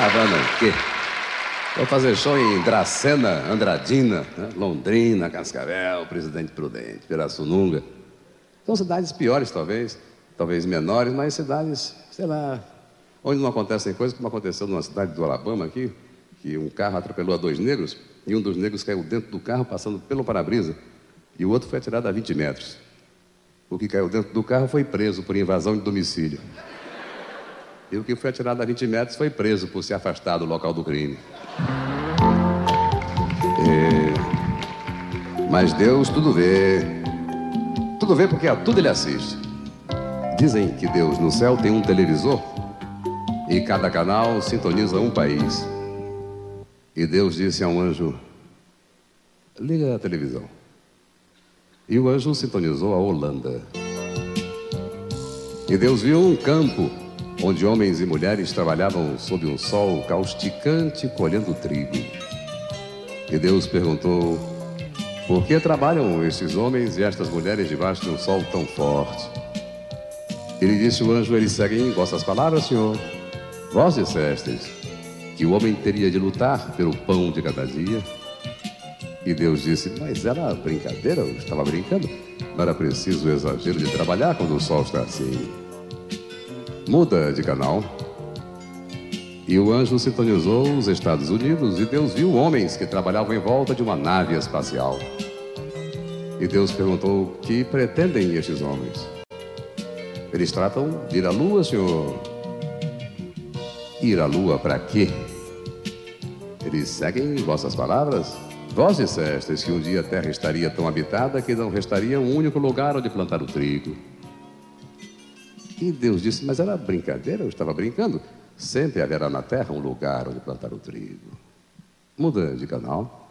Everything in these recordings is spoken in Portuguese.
Havana o quê? Vou fazer show em Dracena, Andradina, né? Londrina, Cascavel, Presidente Prudente, Pirassununga. São cidades piores, talvez, talvez menores, mas cidades, sei lá, onde não acontecem coisas como aconteceu numa cidade do Alabama aqui, que um carro atropelou a dois negros e um dos negros caiu dentro do carro passando pelo para-brisa e o outro foi atirado a 20 metros. O que caiu dentro do carro foi preso por invasão de domicílio. E o que foi atirado a 20 metros foi preso por se afastar do local do crime. É... Mas Deus tudo vê. Tudo vê porque a tudo ele assiste. Dizem que Deus no céu tem um televisor e cada canal sintoniza um país. E Deus disse a um anjo: Liga a televisão. E o anjo sintonizou a Holanda. E Deus viu um campo onde homens e mulheres trabalhavam sob um sol causticante colhendo trigo. E Deus perguntou: Por que trabalham estes homens e estas mulheres debaixo de um sol tão forte? Ele disse o anjo: Eles seguem vossas palavras, Senhor. Vós dissestes que o homem teria de lutar pelo pão de cada dia. E Deus disse: Mas era brincadeira, eu estava brincando. Não era preciso o exagero de trabalhar quando o sol está assim muda de canal. E o anjo sintonizou os Estados Unidos e Deus viu homens que trabalhavam em volta de uma nave espacial. E Deus perguntou: Que pretendem estes homens? Eles tratam de ir à lua, senhor. Ir à lua para quê? Eles seguem vossas palavras? Vós dissestes que um dia a terra estaria tão habitada que não restaria um único lugar onde plantar o trigo. E Deus disse: Mas era brincadeira, eu estava brincando. Sempre haverá na terra um lugar onde plantar o trigo. Muda de canal.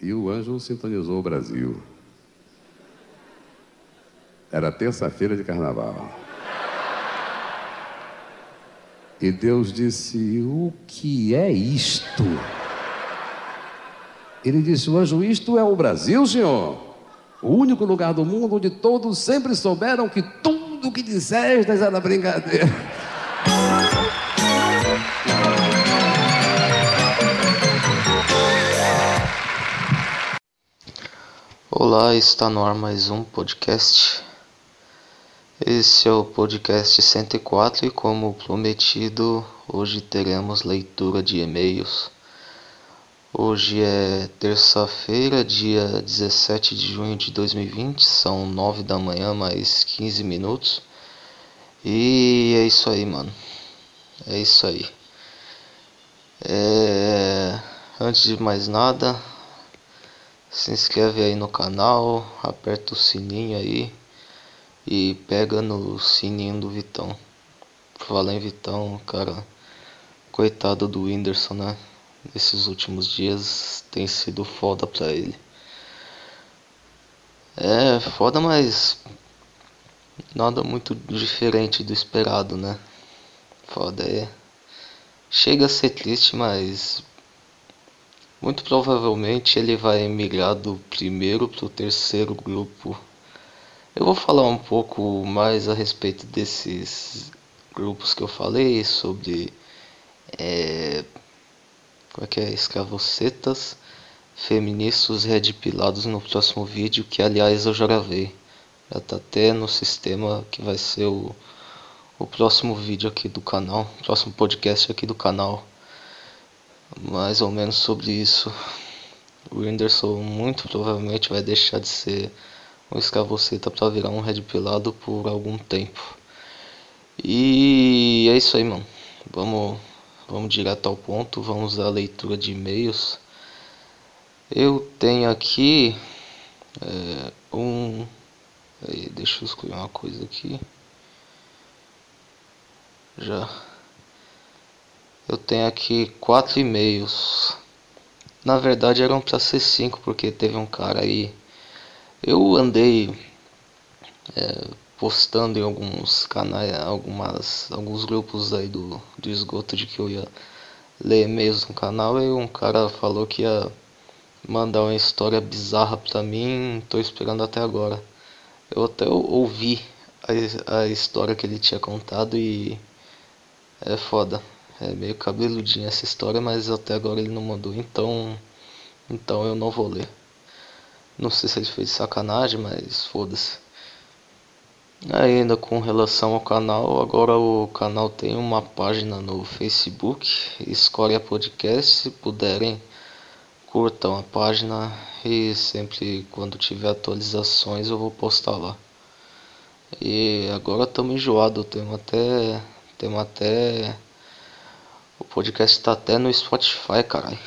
E o anjo sintonizou o Brasil. Era terça-feira de carnaval. E Deus disse: O que é isto? Ele disse: O anjo, isto é o Brasil, senhor. O único lugar do mundo onde todos sempre souberam que tudo que disseste era brincadeira. Olá, está no ar mais um podcast. Esse é o podcast 104 e, como prometido, hoje teremos leitura de e-mails. Hoje é terça-feira, dia 17 de junho de 2020, são 9 da manhã, mais 15 minutos. E é isso aí, mano. É isso aí. É... Antes de mais nada, se inscreve aí no canal, aperta o sininho aí e pega no sininho do Vitão. Fala em Vitão, cara. Coitado do Whindersson, né? Nesses últimos dias tem sido foda pra ele. É foda, mas nada muito diferente do esperado, né? Foda é. Chega a ser triste, mas muito provavelmente ele vai migrar do primeiro pro terceiro grupo. Eu vou falar um pouco mais a respeito desses grupos que eu falei sobre é, como é que é? Escravocetas feministas redipilados no próximo vídeo, que aliás eu já gravei. Já tá até no sistema que vai ser o, o próximo vídeo aqui do canal, próximo podcast aqui do canal. Mais ou menos sobre isso. O Whindersson muito provavelmente vai deixar de ser um escravoceta para virar um redpilado por algum tempo. E é isso aí, mano. Vamos Vamos direto ao ponto, vamos à leitura de e-mails. Eu tenho aqui é, um. Aí, deixa eu escolher uma coisa aqui. Já. Eu tenho aqui quatro e-mails. Na verdade eram para ser cinco, porque teve um cara aí. Eu andei é, postando em alguns canais, algumas, alguns grupos aí do, do esgoto de que eu ia ler e-mails no canal e um cara falou que ia mandar uma história bizarra pra mim, tô esperando até agora. Eu até ouvi a, a história que ele tinha contado e é foda. É meio cabeludinha essa história, mas até agora ele não mandou, então. Então eu não vou ler. Não sei se ele fez sacanagem, mas foda-se. Ainda com relação ao canal, agora o canal tem uma página no Facebook, Escolha Podcast, se puderem curtam a página e sempre quando tiver atualizações eu vou postar lá. E agora estamos enjoados, temos até. Temos até. O podcast está até no Spotify, caralho.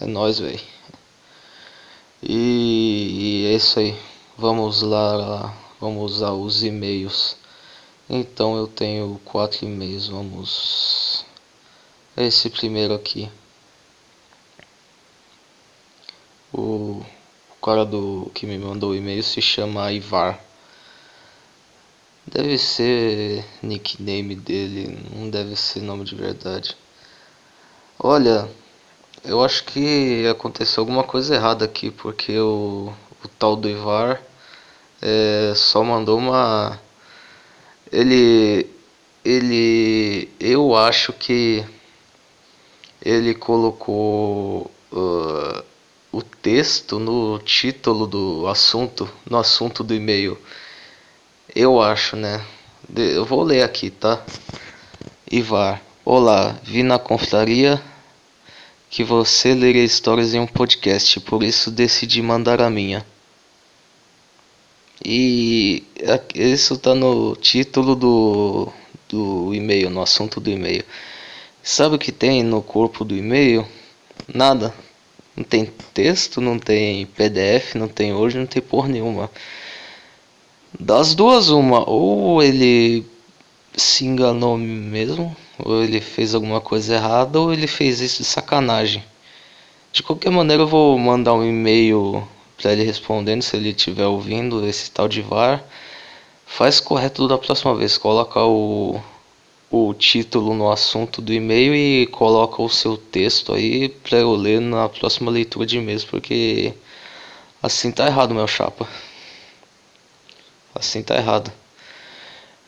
É nóis, velho. E, e é isso aí. Vamos lá, vamos usar os e-mails. Então eu tenho quatro e-mails. Vamos. Esse primeiro aqui. O, cara do que me mandou o e-mail se chama Ivar. Deve ser nickname dele, não deve ser nome de verdade. Olha, eu acho que aconteceu alguma coisa errada aqui, porque o, o tal do Ivar é, só mandou uma. Ele. Ele. Eu acho que ele colocou uh, o texto no título do assunto, no assunto do e-mail. Eu acho, né? Eu vou ler aqui, tá? Ivar. Olá, vi na confraria que você leria histórias em um podcast, por isso decidi mandar a minha. E isso tá no título do, do e-mail, no assunto do e-mail. Sabe o que tem no corpo do e-mail? Nada. Não tem texto, não tem PDF, não tem hoje, não tem porra nenhuma. Das duas, uma, ou ele se enganou mesmo, ou ele fez alguma coisa errada, ou ele fez isso de sacanagem. De qualquer maneira, eu vou mandar um e-mail para ele respondendo se ele estiver ouvindo esse tal de VAR. Faz correto da próxima vez, coloca o, o título no assunto do e-mail e coloca o seu texto aí para eu ler na próxima leitura de e-mails, porque assim tá errado, meu chapa. Assim tá errado.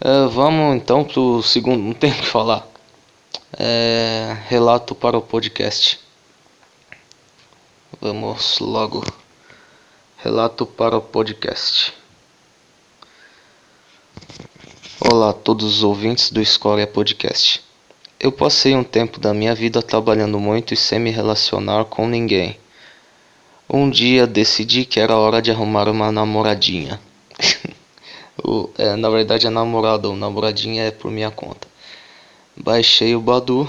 É, vamos então pro segundo. Não tem o que falar. É, relato para o podcast. Vamos logo. Relato para o podcast. Olá a todos os ouvintes do Escola Podcast. Eu passei um tempo da minha vida trabalhando muito e sem me relacionar com ninguém. Um dia decidi que era hora de arrumar uma namoradinha. O, é, na verdade é namorado ou namoradinha é por minha conta. Baixei o Badu.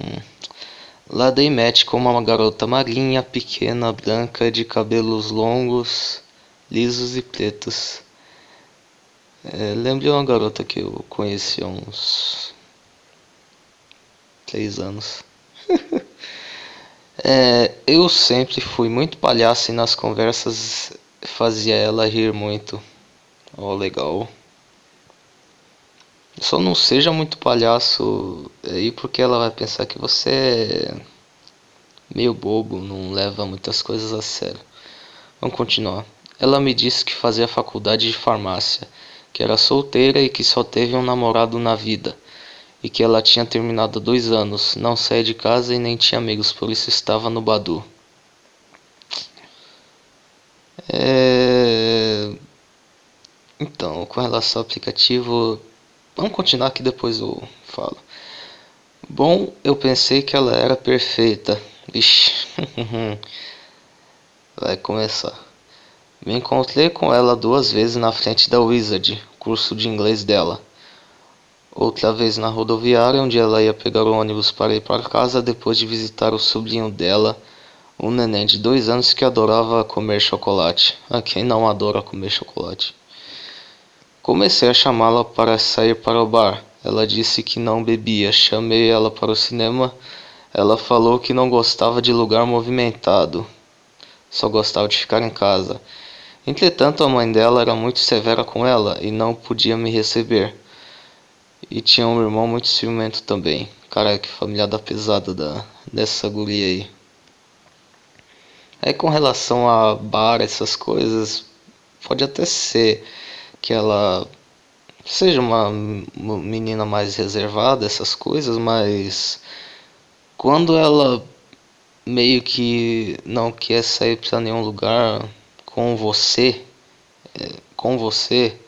Hum. Lá dei match com uma garota magrinha, pequena, branca, de cabelos longos, lisos e pretos. É, lembrei uma garota que eu conheci há uns três anos. é, eu sempre fui muito palhaço e nas conversas fazia ela rir muito. Ó, oh, legal. Só não seja muito palhaço aí porque ela vai pensar que você é meio bobo, não leva muitas coisas a sério. Vamos continuar. Ela me disse que fazia faculdade de farmácia, que era solteira e que só teve um namorado na vida, e que ela tinha terminado dois anos, não saía de casa e nem tinha amigos, por isso estava no Badu. É... Então, com relação ao aplicativo, vamos continuar aqui depois eu falo. Bom, eu pensei que ela era perfeita. Ixi, vai começar. Me encontrei com ela duas vezes na frente da Wizard, curso de inglês dela. Outra vez na rodoviária, onde ela ia pegar o ônibus para ir para casa depois de visitar o sobrinho dela, um neném de dois anos que adorava comer chocolate. A quem não adora comer chocolate? Comecei a chamá-la para sair para o bar. Ela disse que não bebia. Chamei ela para o cinema. Ela falou que não gostava de lugar movimentado. Só gostava de ficar em casa. Entretanto, a mãe dela era muito severa com ela e não podia me receber. E tinha um irmão muito ciumento também. Cara, que familiada pesada da, dessa guria aí. Aí com relação a bar, essas coisas, pode até ser que ela seja uma menina mais reservada, essas coisas, mas quando ela meio que não quer sair para nenhum lugar com você, é, com você,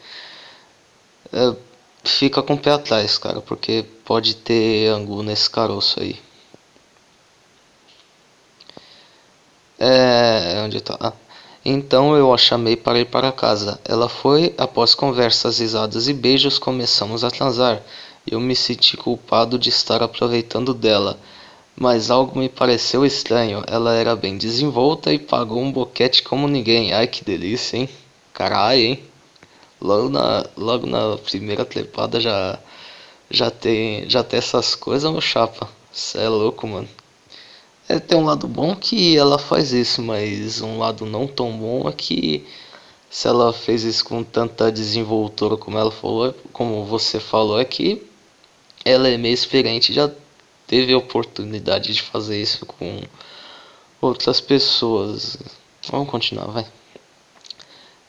é, fica com o pé atrás, cara, porque pode ter angu nesse caroço aí. É, onde tá? Ah. Então eu a chamei para ir para casa. Ela foi, após conversas, risadas e beijos, começamos a transar. Eu me senti culpado de estar aproveitando dela, mas algo me pareceu estranho. Ela era bem desenvolta e pagou um boquete como ninguém. Ai que delícia, hein? Caralho, hein? Logo na, logo na primeira trepada já já tem já tem essas coisas, meu chapa. Cê é louco, mano. É, tem um lado bom que ela faz isso, mas um lado não tão bom é que se ela fez isso com tanta desenvoltura como ela falou, como você falou, é que ela é meio experiente, já teve a oportunidade de fazer isso com outras pessoas. Vamos continuar, vai.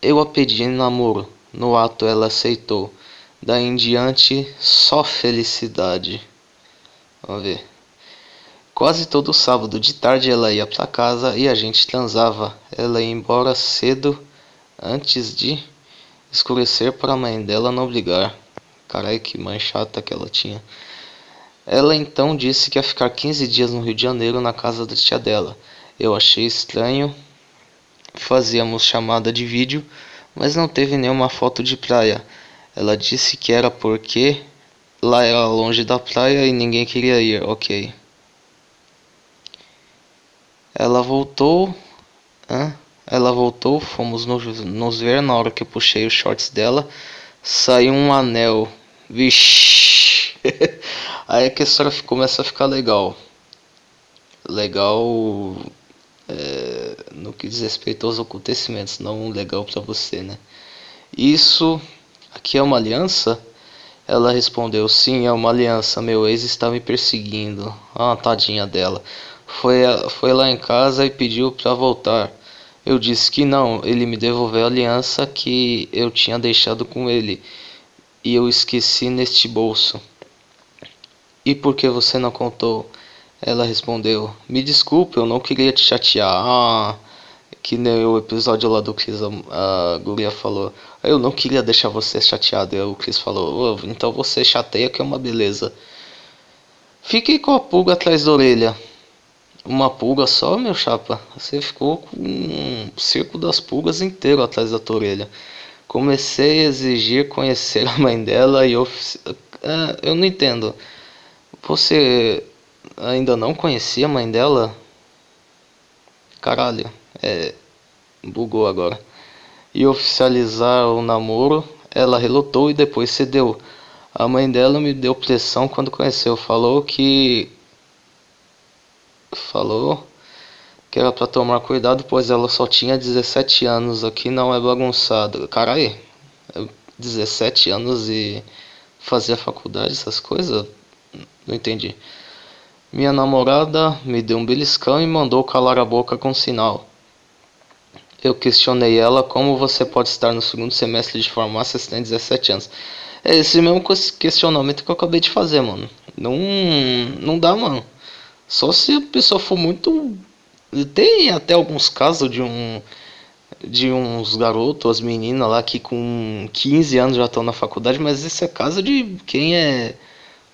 Eu a pedi em namoro. No ato ela aceitou. Daí em diante, só felicidade. Vamos ver. Quase todo sábado de tarde ela ia para casa e a gente transava. Ela ia embora cedo antes de escurecer para a mãe dela não brigar. Carai, que mãe chata que ela tinha. Ela então disse que ia ficar 15 dias no Rio de Janeiro na casa da tia dela. Eu achei estranho. Fazíamos chamada de vídeo mas não teve nenhuma foto de praia. Ela disse que era porque lá era longe da praia e ninguém queria ir. Ok. Ela voltou. Hã? Ela voltou, fomos nos, nos ver na hora que eu puxei os shorts dela. Saiu um anel. Vixe. Aí que a história começa a ficar legal. Legal é, no que diz respeito aos acontecimentos, não legal para você, né? Isso aqui é uma aliança? Ela respondeu: Sim, é uma aliança. Meu ex está me perseguindo. Ah, tadinha dela. Foi, foi lá em casa e pediu para voltar. Eu disse que não. Ele me devolveu a aliança que eu tinha deixado com ele e eu esqueci neste bolso. E por que você não contou? Ela respondeu: Me desculpe, eu não queria te chatear. Ah, que nem o episódio lá do Chris, a, a Guria falou: Eu não queria deixar você chateado. E o Chris falou: oh, Então você chateia que é uma beleza. Fiquei com a pulga atrás da orelha. Uma pulga só, meu chapa? Você ficou com um circo das pulgas inteiro atrás da tua orelha. Comecei a exigir conhecer a mãe dela e eu. É, eu não entendo. Você ainda não conhecia a mãe dela. Caralho, é. Bugou agora. E oficializar o namoro, ela relutou e depois cedeu. A mãe dela me deu pressão quando conheceu. Falou que. Falou que era para tomar cuidado, pois ela só tinha 17 anos. Aqui não é bagunçado. Caralho, 17 anos e fazer a faculdade, essas coisas? Não entendi. Minha namorada me deu um beliscão e mandou calar a boca com sinal. Eu questionei ela como você pode estar no segundo semestre de farmácia se tem 17 anos. É esse mesmo questionamento que eu acabei de fazer, mano. Não, não dá, mano. Só se a pessoa for muito. Tem até alguns casos de um. De uns garotos, as meninas lá que com 15 anos já estão na faculdade, mas esse é caso de quem é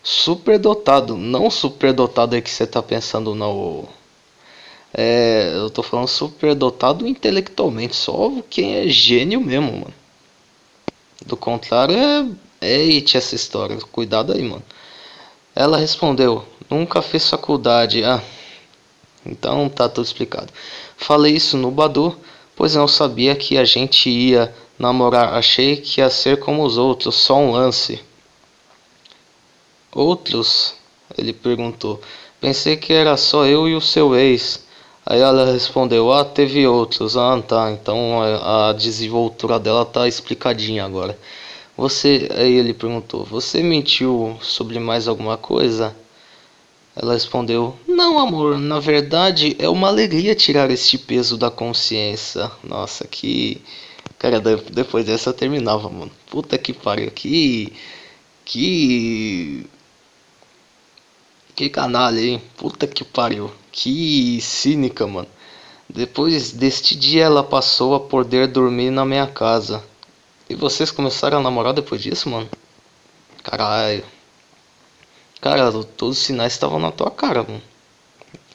superdotado, não superdotado é que você tá pensando no é, eu tô falando superdotado intelectualmente, só quem é gênio mesmo, mano. Do contrário é é it essa história, cuidado aí, mano. Ela respondeu: "Nunca fiz faculdade". Ah, então tá tudo explicado. Falei isso no Badu, pois não sabia que a gente ia namorar. Achei que ia ser como os outros, só um lance. Outros? Ele perguntou. Pensei que era só eu e o seu ex. Aí ela respondeu: Ah, teve outros. Ah, tá. Então a, desenvoltura dela tá explicadinha agora. Você. Aí ele perguntou: Você mentiu sobre mais alguma coisa? Ela respondeu: Não, amor. Na verdade é uma alegria tirar este peso da consciência. Nossa, que Cara, depois dessa terminava, mano. Puta que pariu. Que. Que. Que canalha, hein? Puta que pariu. Que cínica, mano. Depois deste dia ela passou a poder dormir na minha casa. E vocês começaram a namorar depois disso, mano? Caralho. Cara, todos os sinais estavam na tua cara, mano.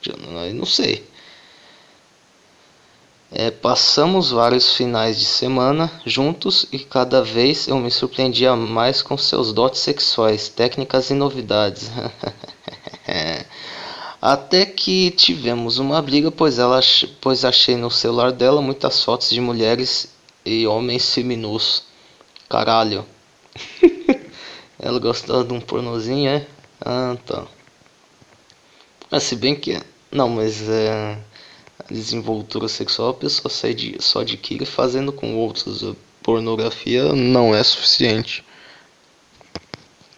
Eu não sei. É, passamos vários finais de semana juntos e cada vez eu me surpreendia mais com seus dotes sexuais, técnicas e novidades. Até que tivemos uma briga, pois, ela, pois achei no celular dela muitas fotos de mulheres e homens seminus. Caralho. ela gostava de um pornozinho, é? Ah, tá. Mas se bem que. Não, mas é. A desenvoltura sexual a pessoa só adquire fazendo com outros. A pornografia não é suficiente.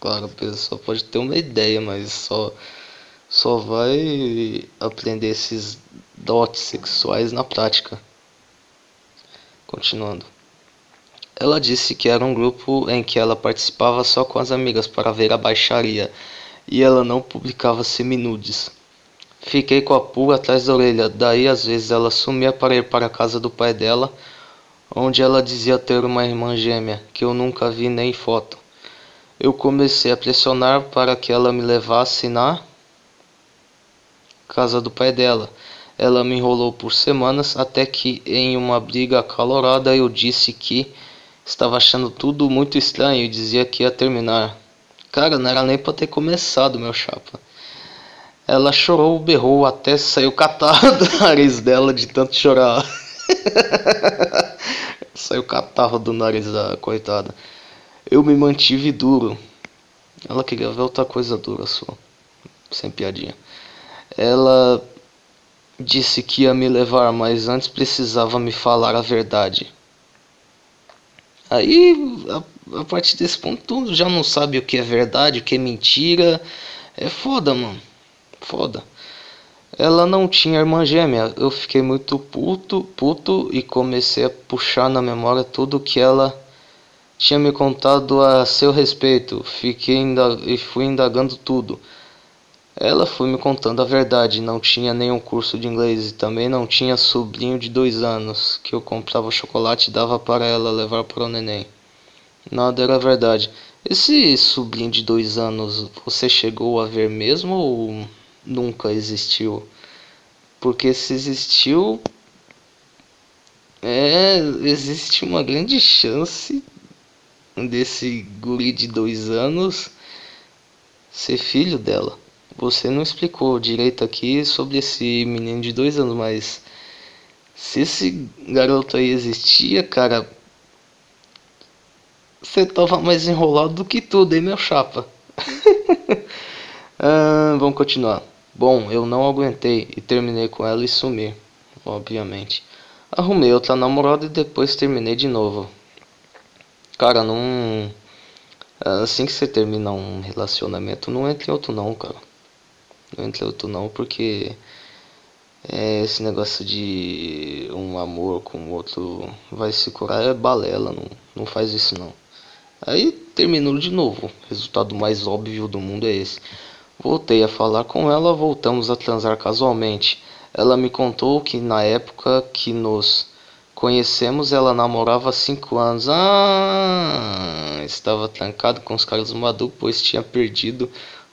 Claro, a pessoa pode ter uma ideia, mas só, só vai aprender esses dotes sexuais na prática. Continuando. Ela disse que era um grupo em que ela participava só com as amigas para ver a baixaria e ela não publicava seminudes. Fiquei com a pulga atrás da orelha, daí às vezes ela sumia para ir para a casa do pai dela, onde ela dizia ter uma irmã gêmea, que eu nunca vi nem foto. Eu comecei a pressionar para que ela me levasse na casa do pai dela. Ela me enrolou por semanas até que, em uma briga acalorada, eu disse que estava achando tudo muito estranho e dizia que ia terminar. Cara, não era nem para ter começado, meu chapa. Ela chorou, berrou até saiu catarro do nariz dela de tanto chorar. saiu catarro do nariz da coitada. Eu me mantive duro. Ela queria ver outra coisa dura só. Sem piadinha. Ela disse que ia me levar, mas antes precisava me falar a verdade. Aí, a, a partir desse ponto, tu já não sabe o que é verdade, o que é mentira. É foda, mano foda. Ela não tinha irmã gêmea. Eu fiquei muito puto, puto e comecei a puxar na memória tudo que ela tinha me contado a seu respeito. Fiquei e fui indagando tudo. Ela foi me contando a verdade. Não tinha nenhum curso de inglês e também não tinha sobrinho de dois anos que eu comprava chocolate e dava para ela levar para o neném. Nada era verdade. Esse sobrinho de dois anos você chegou a ver mesmo ou nunca existiu. Porque se existiu, é, existe uma grande chance desse guri de dois anos ser filho dela. Você não explicou direito aqui sobre esse menino de dois anos, mas se esse garoto aí existia, cara, você tava mais enrolado do que tudo, hein, meu chapa? ah, vamos continuar. Bom, eu não aguentei e terminei com ela e sumi, obviamente. Arrumei outra namorada e depois terminei de novo. Cara, não. Assim que você termina um relacionamento, não entre em outro não, cara. Não entre em outro não, porque. É, esse negócio de um amor com o outro vai se curar é balela, não, não faz isso não. Aí terminou de novo. O resultado mais óbvio do mundo é esse. Voltei a falar com ela, voltamos a transar casualmente. Ela me contou que na época que nos conhecemos ela namorava há cinco anos. Ah, estava trancado com os caras do Madu, pois tinha perdido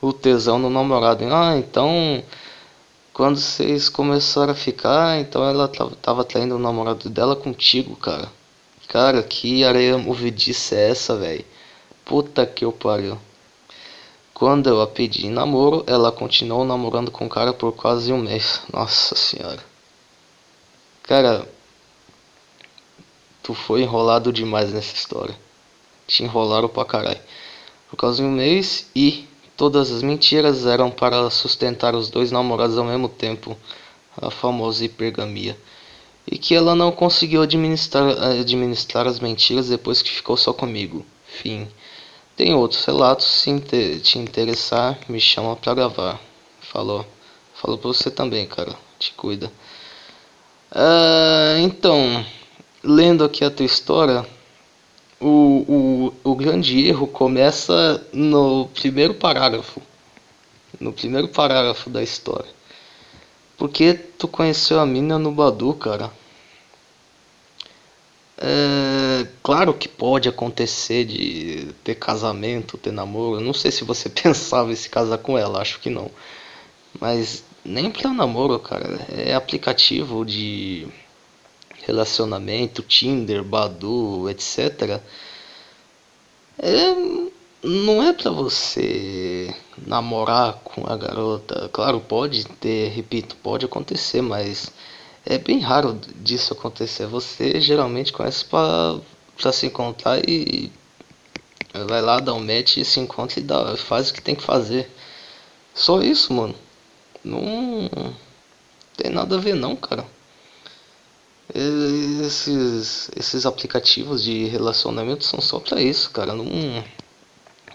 o tesão no namorado. Ah, então quando vocês começaram a ficar, então ela tava traindo o namorado dela contigo, cara. Cara, que areia movediça é essa, velho? Puta que eu pariu. Quando eu a pedi namoro, ela continuou namorando com o cara por quase um mês. Nossa senhora. Cara, tu foi enrolado demais nessa história. Te enrolaram pra caralho. Por causa de um mês e todas as mentiras eram para sustentar os dois namorados ao mesmo tempo. A famosa hipergamia. E que ela não conseguiu administrar, administrar as mentiras depois que ficou só comigo. Fim. Tem outros relatos, se te interessar, me chama pra gravar. Falou. Falou pra você também, cara. Te cuida. Uh, então, lendo aqui a tua história, o, o, o grande erro começa no primeiro parágrafo. No primeiro parágrafo da história. Porque tu conheceu a mina no Badu, cara. É, claro que pode acontecer de ter casamento, ter namoro. Não sei se você pensava em se casar com ela, acho que não. Mas nem pra namoro, cara. É aplicativo de relacionamento, Tinder, Badu, etc. É, não é pra você namorar com a garota. Claro, pode ter, repito, pode acontecer, mas é bem raro disso acontecer. Você geralmente conhece pra se encontrar e vai lá, dá um match se encontra e dá, faz o que tem que fazer. Só isso, mano. Não tem nada a ver não, cara. Esses, esses aplicativos de relacionamento são só pra isso, cara. Não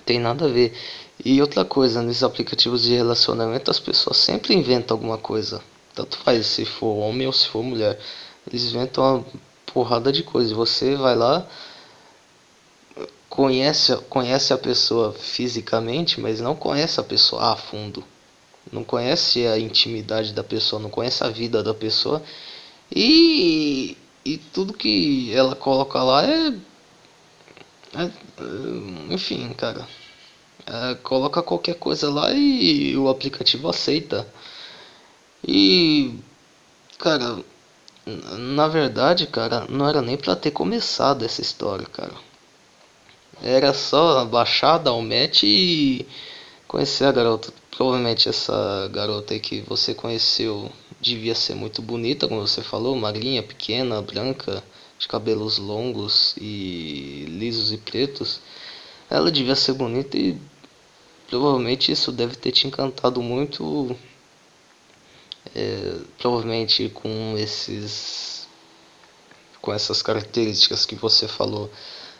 tem nada a ver. E outra coisa, nesses aplicativos de relacionamento as pessoas sempre inventam alguma coisa. Tanto faz se for homem ou se for mulher. Eles inventam uma porrada de coisa. Você vai lá, conhece, conhece a pessoa fisicamente, mas não conhece a pessoa a fundo não conhece a intimidade da pessoa, não conhece a vida da pessoa e, e tudo que ela coloca lá é, é enfim, cara, é, coloca qualquer coisa lá e o aplicativo aceita. E cara, na verdade, cara, não era nem para ter começado essa história, cara. Era só baixar, dar um match e conhecer a garota. Provavelmente essa garota aí que você conheceu devia ser muito bonita, como você falou, magrinha, pequena, branca, de cabelos longos e lisos e pretos. Ela devia ser bonita e provavelmente isso deve ter te encantado muito. É, provavelmente com esses com essas características que você falou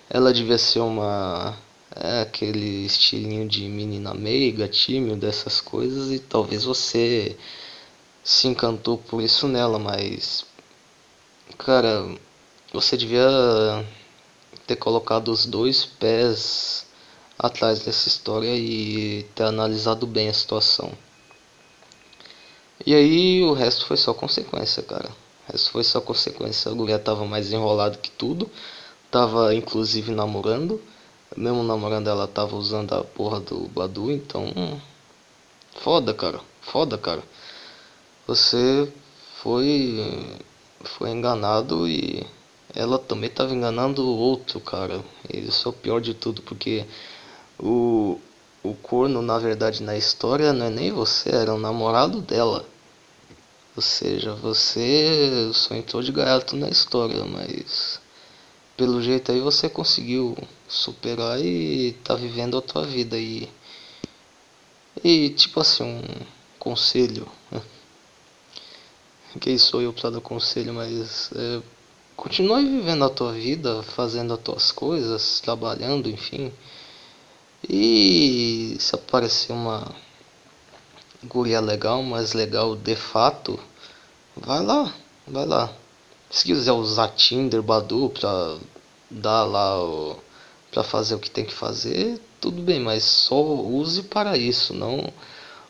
ela devia ser uma é aquele estilinho de menina meiga, tímido, dessas coisas, e talvez você se encantou por isso nela, mas cara, você devia ter colocado os dois pés atrás dessa história e ter analisado bem a situação. E aí o resto foi só consequência, cara. O resto foi só consequência. A mulher tava mais enrolado que tudo. Tava inclusive namorando. Mesmo namorando ela tava usando a porra do Badu, então. Hum, foda, cara. Foda, cara. Você foi. Foi enganado e ela também tava enganando o outro, cara. Isso é o pior de tudo, porque o, o corno, na verdade, na história não é nem você, era o namorado dela. Ou seja, você só entrou de gaiato na história, mas pelo jeito aí você conseguiu superar e tá vivendo a tua vida e e tipo assim um conselho né? Quem sou eu para dar conselho mas é, continue vivendo a tua vida fazendo as tuas coisas trabalhando enfim. E se aparecer uma guria legal mais legal de fato vai lá vai lá. Se quiser usar Tinder, Badu pra dar lá o, pra fazer o que tem que fazer, tudo bem, mas só use para isso, não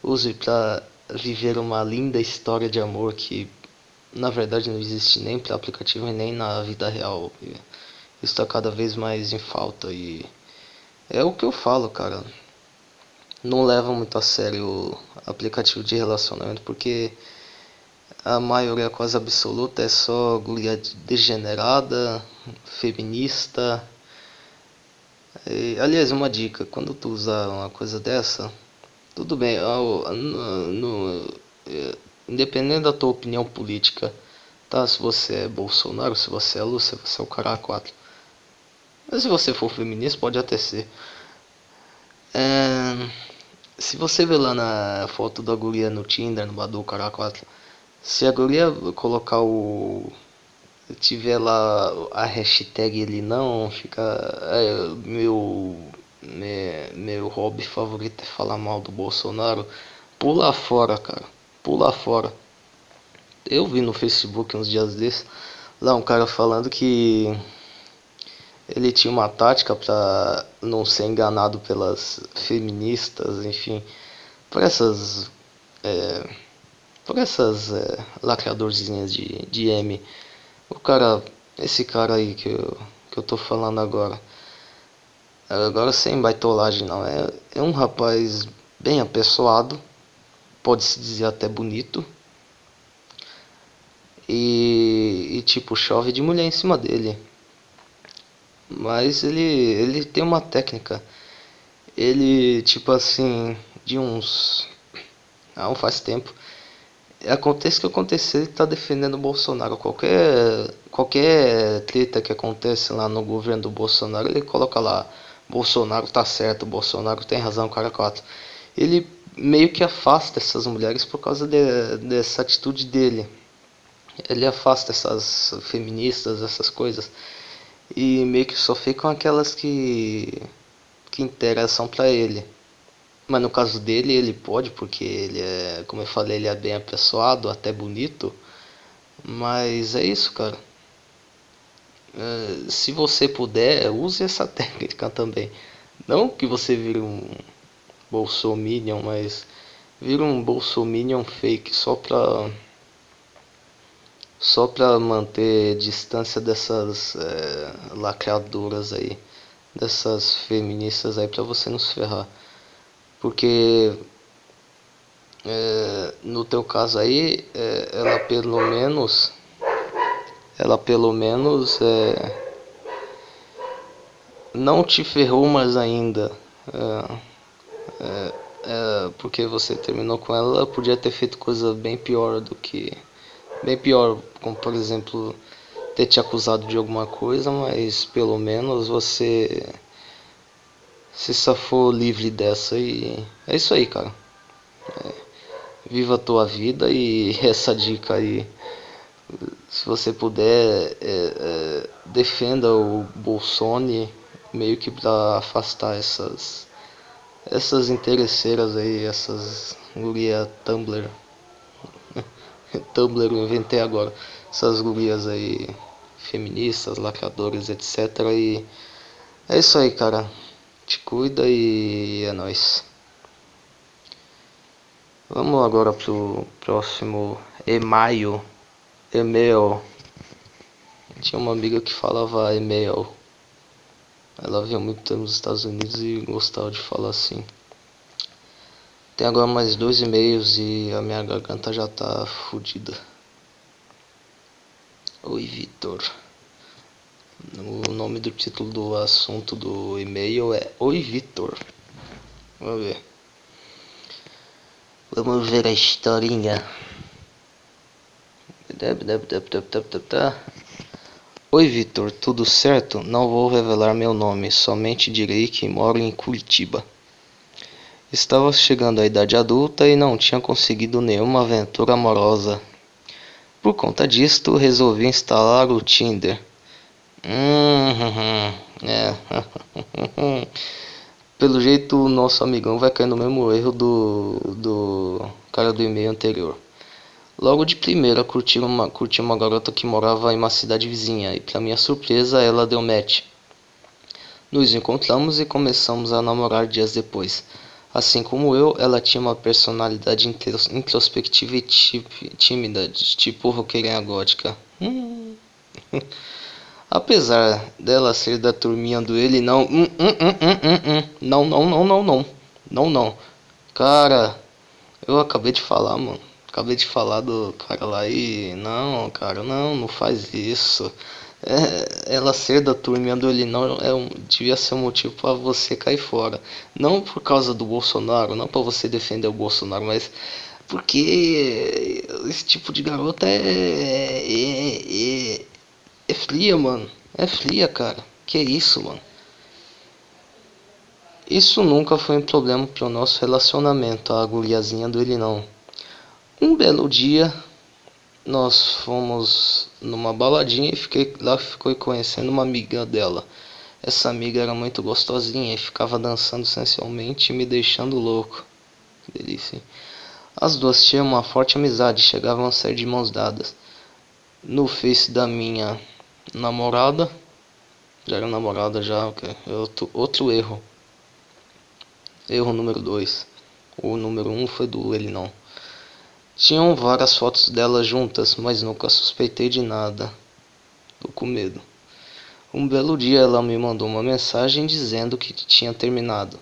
use para viver uma linda história de amor que na verdade não existe nem para aplicativo e nem na vida real. Isso está cada vez mais em falta e é o que eu falo, cara. Não leva muito a sério o aplicativo de relacionamento porque a maioria quase absoluta é só guria degenerada, feminista. E, aliás, uma dica, quando tu usar uma coisa dessa, tudo bem, no, no, independente da tua opinião política, tá? Se você é Bolsonaro, se você é Lula, se você é o cara 4. Mas se você for feminista, pode até ser. É, se você ver lá na foto da guria no Tinder, no Badu, cara 4, se a guria colocar o. tiver lá a hashtag ele não, fica. É, meu. Meu, meu hobby favorito é falar mal do Bolsonaro. Pula fora, cara. Pula fora. Eu vi no Facebook uns dias desses Lá um cara falando que ele tinha uma tática para não ser enganado pelas feministas, enfim, por essas é, por essas é, lacradorzinhas de, de M. O cara, esse cara aí que eu, que eu tô falando agora, agora sem baitolagem não, é, é um rapaz bem apessoado, pode-se dizer até bonito, e, e tipo, chove de mulher em cima dele. Mas ele, ele tem uma técnica. Ele, tipo assim, de uns. Não faz tempo. Acontece que acontecer, ele tá defendendo o Bolsonaro. Qualquer, qualquer treta que acontece lá no governo do Bolsonaro, ele coloca lá. Bolsonaro tá certo, Bolsonaro tem razão, cara 4. Ele meio que afasta essas mulheres por causa de, dessa atitude dele. Ele afasta essas feministas, essas coisas e meio que só ficam aquelas que que interessam para ele. Mas no caso dele, ele pode, porque ele é, como eu falei, ele é bem apessoado, até bonito. Mas é isso, cara. É, se você puder, use essa técnica também. Não que você vire um bolsominion, mas vire um bolsominion fake só pra só para manter distância dessas é, lacradoras aí, dessas feministas aí, para você não se ferrar. Porque é, no teu caso aí, é, ela pelo menos, ela pelo menos é, não te ferrou mais ainda. É, é, é, porque você terminou com ela, ela podia ter feito coisa bem pior do que bem pior, como por exemplo ter te acusado de alguma coisa, mas pelo menos você se safou livre dessa e é isso aí, cara. É, viva a tua vida e essa dica aí, se você puder, é, é, defenda o Bolsonaro meio que para afastar essas essas interesseiras aí, essas guria Tumblr. Tumblr eu inventei agora. Essas gurias aí feministas, lacradores, etc. E é isso aí, cara. Te cuida e é nóis. Vamos agora pro próximo e-mail. E-mail. Tinha uma amiga que falava e-mail. Ela via muito tempo nos Estados Unidos e gostava de falar assim. Tem agora mais dois e-mails e a minha garganta já tá fodida. Oi, Vitor. O nome do título do assunto do e-mail é Oi, Vitor. Vamos ver. Vamos ver a historinha. Oi, Vitor, tudo certo? Não vou revelar meu nome, somente direi que moro em Curitiba. Estava chegando à idade adulta e não tinha conseguido nenhuma aventura amorosa. Por conta disto, resolvi instalar o Tinder. Hum, é. Pelo jeito, o nosso amigão vai cair no mesmo erro do, do cara do e-mail anterior. Logo de primeira, curti uma, curti uma garota que morava em uma cidade vizinha e, para minha surpresa, ela deu match. Nos encontramos e começamos a namorar dias depois. Assim como eu, ela tinha uma personalidade introspectiva e tímida, tipo roqueirinha gótica. Hum. Apesar dela ser da turminha do ele, não. Hum, hum, não, não, não, não, não. Não, não. Cara, eu acabei de falar, mano. Acabei de falar do cara lá e. Não, cara, não, não faz isso é, ela ser da turma do ele não é um, devia ser um motivo para você cair fora. Não por causa do Bolsonaro, não para você defender o Bolsonaro, mas porque esse tipo de garota é, é, é, é fria, mano. É fria, cara. Que isso, mano. Isso nunca foi um problema pro nosso relacionamento, a guriazinha do ele não. Um belo dia, nós fomos numa baladinha e fiquei lá ficou conhecendo uma amiga dela. Essa amiga era muito gostosinha e ficava dançando sensualmente e me deixando louco. Que delícia. As duas tinham uma forte amizade, chegavam a sair de mãos dadas. no Face da minha namorada. Já era namorada já, ok. Outro, outro erro. Erro número 2. O número 1 um foi do ele não. Tinham várias fotos delas juntas, mas nunca suspeitei de nada. Tô com medo. Um belo dia ela me mandou uma mensagem dizendo que tinha terminado.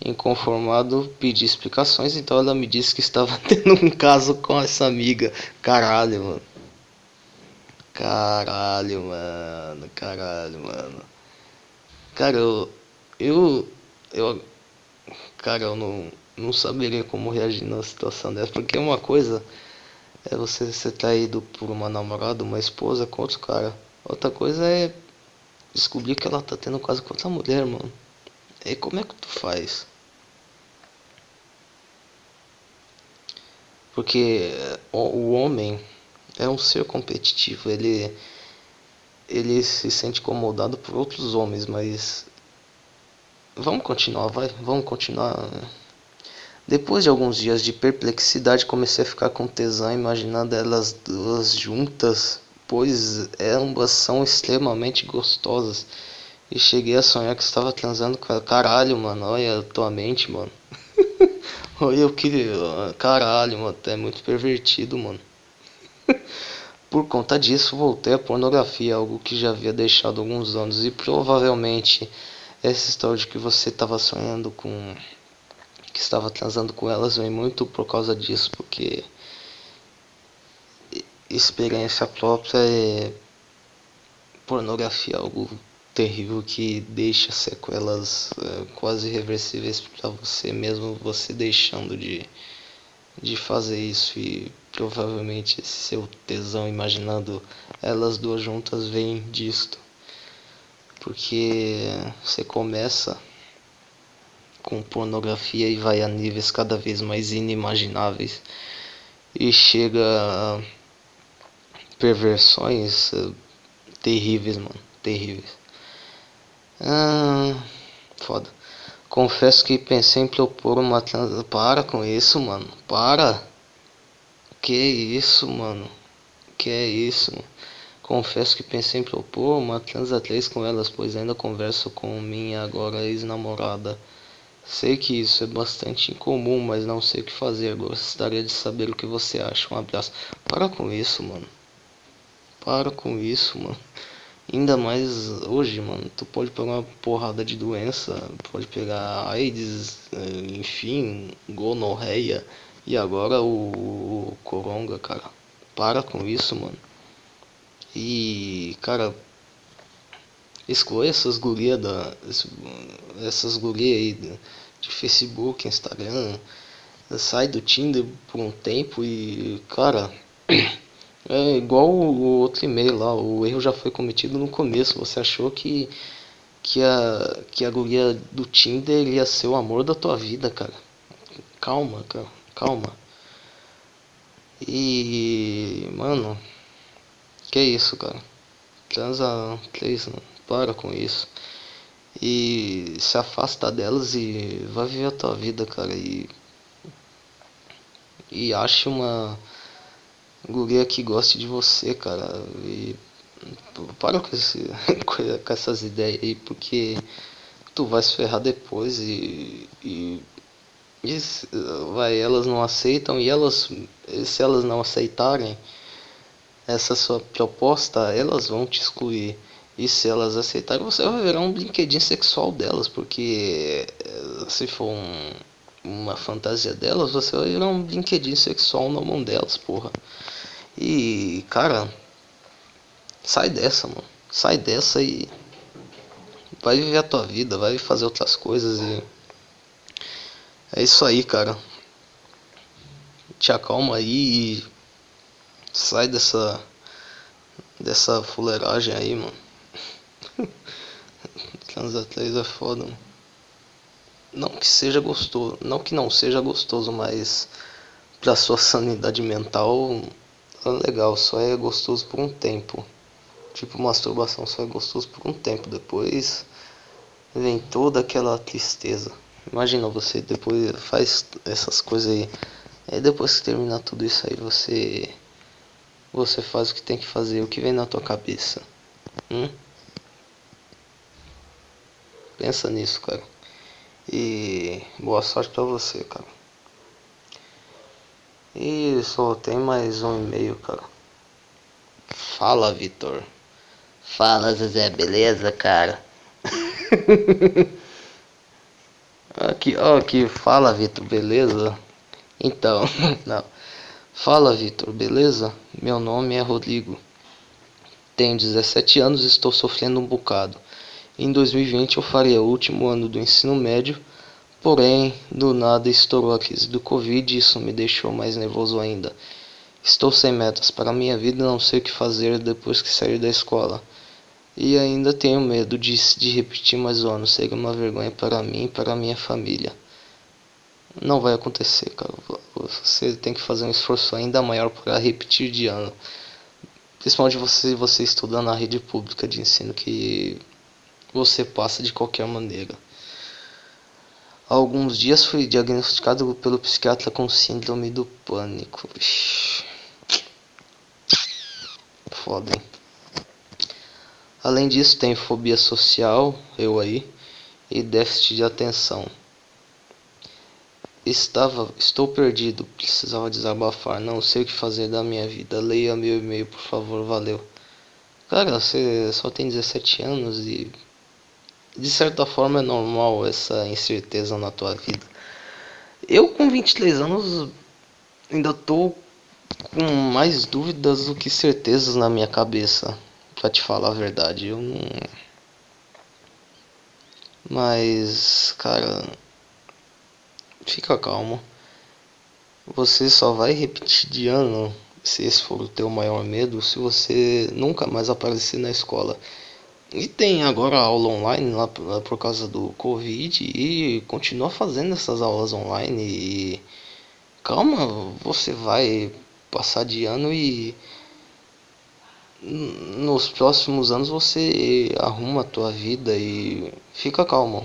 Inconformado, pedi explicações, então ela me disse que estava tendo um caso com essa amiga. Caralho, mano. Caralho, mano. Caralho, mano. Cara, eu. Eu. eu cara, eu não, não saberia como reagir numa situação dessa. Porque uma coisa é você ser traído por uma namorada, uma esposa com outro cara. Outra coisa é descobrir que ela tá tendo quase com outra mulher, mano. E como é que tu faz? Porque o homem é um ser competitivo, ele ele se sente incomodado por outros homens, mas vamos continuar, vai, vamos continuar. Depois de alguns dias de perplexidade, comecei a ficar com tesão imaginando elas duas juntas pois ambas são extremamente gostosas. E cheguei a sonhar que estava transando com ela. Caralho, mano, olha a tua mente, mano. olha o que. Caralho, mano, é muito pervertido, mano. Por conta disso, voltei à pornografia, algo que já havia deixado alguns anos. E provavelmente essa história de que você estava sonhando com. Que estava transando com elas vem muito por causa disso, porque experiência própria é pornografia, algo terrível que deixa sequelas é, quase irreversíveis para você mesmo você deixando de, de fazer isso e provavelmente seu tesão imaginando elas duas juntas vem disto. Porque você começa com pornografia e vai a níveis cada vez mais inimagináveis e chega a perversões uh, terríveis, mano. Terríveis. Ah, foda. Confesso que pensei em propor uma trans... Para com isso, mano. Para. Que isso, mano. Que é isso. Confesso que pensei em propor uma transa 3 com elas, pois ainda converso com minha agora ex-namorada. Sei que isso é bastante incomum, mas não sei o que fazer. Gostaria de saber o que você acha. Um abraço. Para com isso, mano. Para com isso, mano. Ainda mais hoje, mano. Tu pode pegar uma porrada de doença, pode pegar AIDS, eh, enfim, gonorreia. E agora o, o coronga, cara. Para com isso, mano. E, cara, exclui essas gurias da. Essas gurias aí de, Facebook, Instagram. Sai do Tinder por um tempo e, cara. É igual o outro e-mail lá, o erro já foi cometido no começo. Você achou que, que, a, que a guria do Tinder ia ser o amor da tua vida, cara. Calma, cara, calma. E, mano, que isso, cara. Transa três, mano. Para com isso. E se afasta delas e vai viver a tua vida, cara. E, e ache uma guria que goste de você, cara. E para com, esse, com essas ideias aí, porque tu vai se ferrar depois e, e, e vai, elas não aceitam e elas, se elas não aceitarem essa sua proposta, elas vão te excluir. E se elas aceitarem, você vai virar um brinquedinho sexual delas, porque eh, se for um, uma fantasia delas, você vai virar um brinquedinho sexual na mão delas, porra. E, cara, sai dessa, mano. Sai dessa e vai viver a tua vida, vai fazer outras coisas e é isso aí, cara. Te acalma aí e sai dessa dessa fuleiragem aí, mano. Transa 3 é foda, mano. Não que seja gostoso, não que não seja gostoso, mas pra sua sanidade mental legal, só é gostoso por um tempo. Tipo, masturbação só é gostoso por um tempo. Depois vem toda aquela tristeza. Imagina você depois faz essas coisas aí. Aí depois que terminar tudo isso aí você você faz o que tem que fazer, o que vem na tua cabeça. Hum? Pensa nisso, cara. E boa sorte pra você, cara. E só tem mais um e-mail, cara. Fala, Vitor. Fala, Zezé, beleza, cara? aqui, ó, aqui, fala, Vitor, beleza? Então, não. Fala, Vitor, beleza? Meu nome é Rodrigo. Tenho 17 anos e estou sofrendo um bocado. Em 2020 eu faria o último ano do ensino médio, porém, do nada estourou a crise do Covid e isso me deixou mais nervoso ainda. Estou sem metas para minha vida não sei o que fazer depois que sair da escola. E ainda tenho medo de, de repetir mais um ano, seria uma vergonha para mim e para minha família. Não vai acontecer, cara. Você tem que fazer um esforço ainda maior para repetir de ano. Principalmente você, você estudando na rede pública de ensino que você passa de qualquer maneira. Há alguns dias fui diagnosticado pelo psiquiatra com síndrome do pânico. Foda, hein? Além disso, tem fobia social, eu aí, e déficit de atenção. Estava, estou perdido, precisava desabafar, não sei o que fazer da minha vida. Leia meu e-mail, por favor, valeu. Cara, você só tem 17 anos e de certa forma é normal essa incerteza na tua vida. Eu com 23 anos ainda tô com mais dúvidas do que certezas na minha cabeça, pra te falar a verdade. Eu não Mas, cara, fica calmo. Você só vai repetir de ano, se esse for o teu maior medo, se você nunca mais aparecer na escola. E tem agora aula online lá por causa do Covid e continua fazendo essas aulas online e calma, você vai passar de ano e nos próximos anos você arruma a tua vida e fica calmo.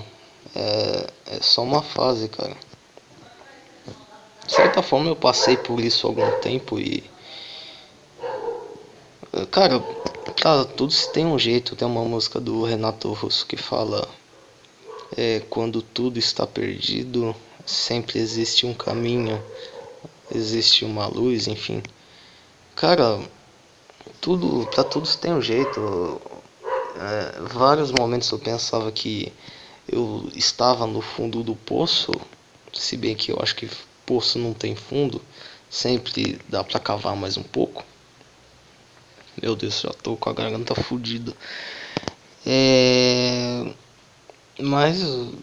É, é só uma fase, cara. De certa forma eu passei por isso algum tempo e cara, Cara, tudo se tem um jeito. Tem uma música do Renato Russo que fala: é, Quando tudo está perdido, sempre existe um caminho, existe uma luz, enfim. Cara, tudo, pra tudo se tem um jeito. É, vários momentos eu pensava que eu estava no fundo do poço, se bem que eu acho que poço não tem fundo, sempre dá para cavar mais um pouco. Meu Deus, já tô com a garganta fodida. É... Mas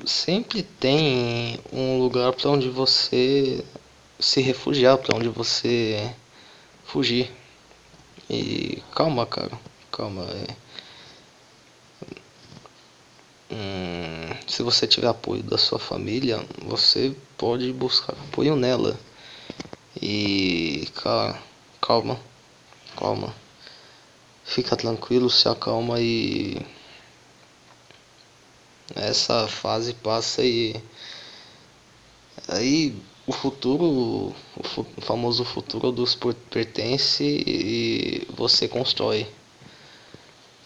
sempre tem um lugar para onde você se refugiar, para onde você fugir. E calma, cara, calma. É... Hum, se você tiver apoio da sua família, você pode buscar apoio nela. E cara, calma, calma fica tranquilo, se acalma e essa fase passa e aí o futuro, o famoso futuro dos pertence e você constrói.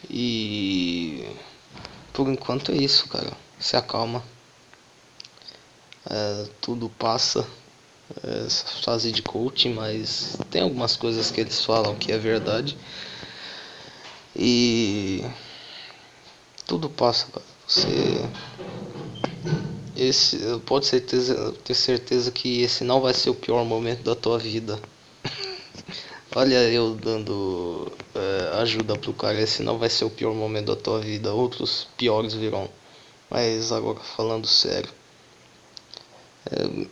E por enquanto é isso, cara. Se acalma. É, tudo passa. É, essa fase de coaching, mas tem algumas coisas que eles falam que é verdade. E tudo passa, cara. Você esse pode certeza, ter certeza que esse não vai ser o pior momento da tua vida. Olha eu dando é, ajuda pro cara, esse não vai ser o pior momento da tua vida, outros piores virão. Mas agora falando sério. É,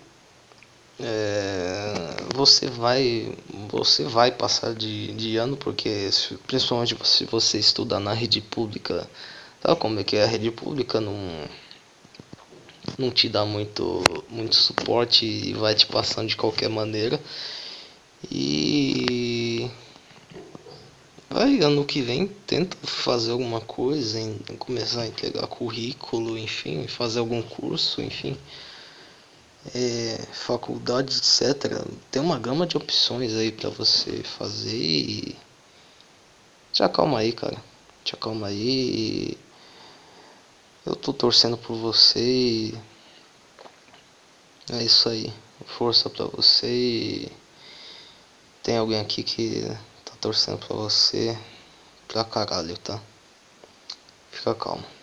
é, você vai você vai passar de, de ano porque principalmente se você estudar na rede pública tal como é que é? A rede pública não não te dá muito muito suporte e vai te passando de qualquer maneira. E vai ano que vem tenta fazer alguma coisa em, começar a entregar currículo enfim fazer algum curso enfim é, faculdade, etc. Tem uma gama de opções aí para você fazer e te acalma aí, cara. Te acalma aí. Eu tô torcendo por você e é isso aí. Força pra você e tem alguém aqui que tá torcendo pra você pra caralho, tá? Fica calmo.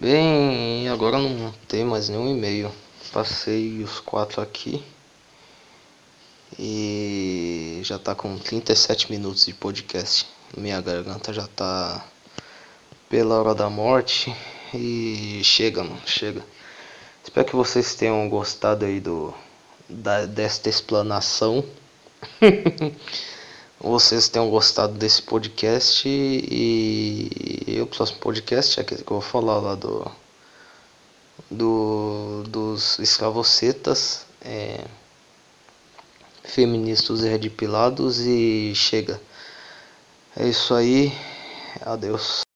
Bem, agora não tem mais nenhum e-mail. Passei os quatro aqui. E já tá com 37 minutos de podcast. Minha garganta já tá pela hora da morte. E chega, mano, chega. Espero que vocês tenham gostado aí do da, desta explanação. vocês tenham gostado desse podcast e, e o próximo podcast é aquele que eu vou falar lá do, do dos escravocetas. É, feministas redipilados e chega. É isso aí. Adeus.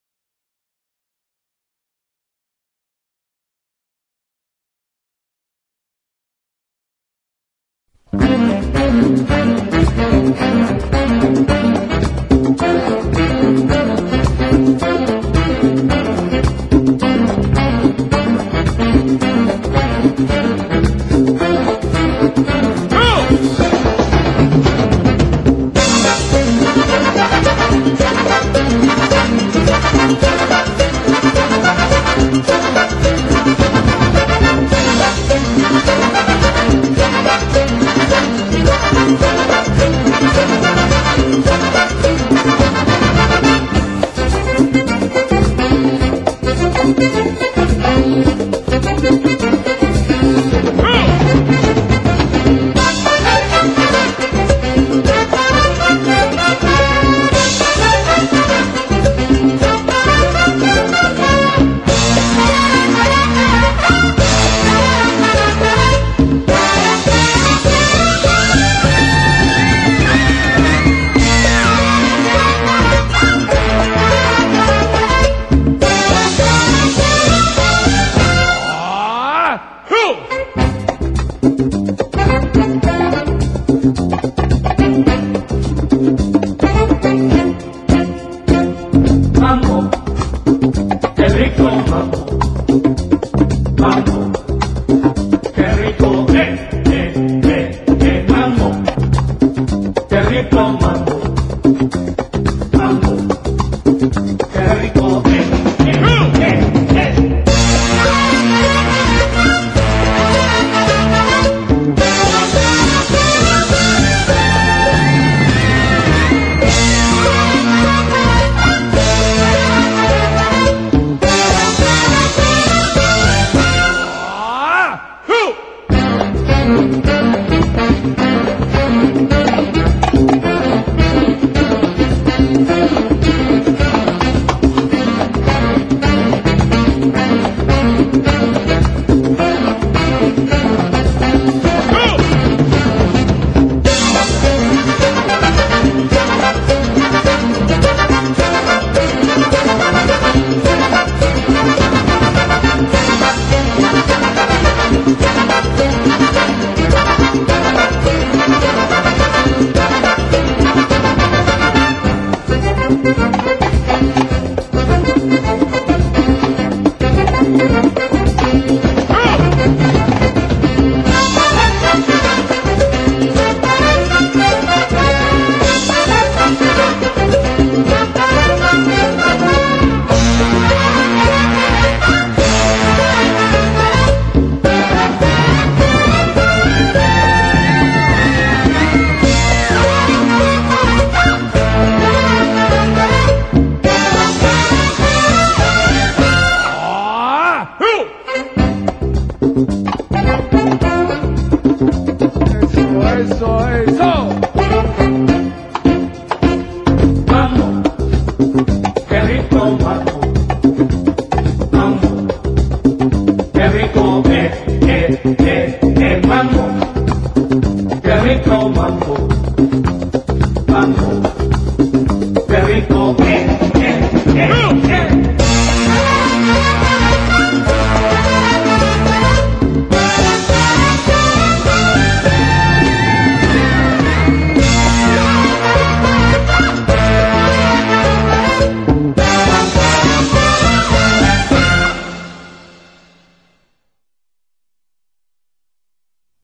Thank you.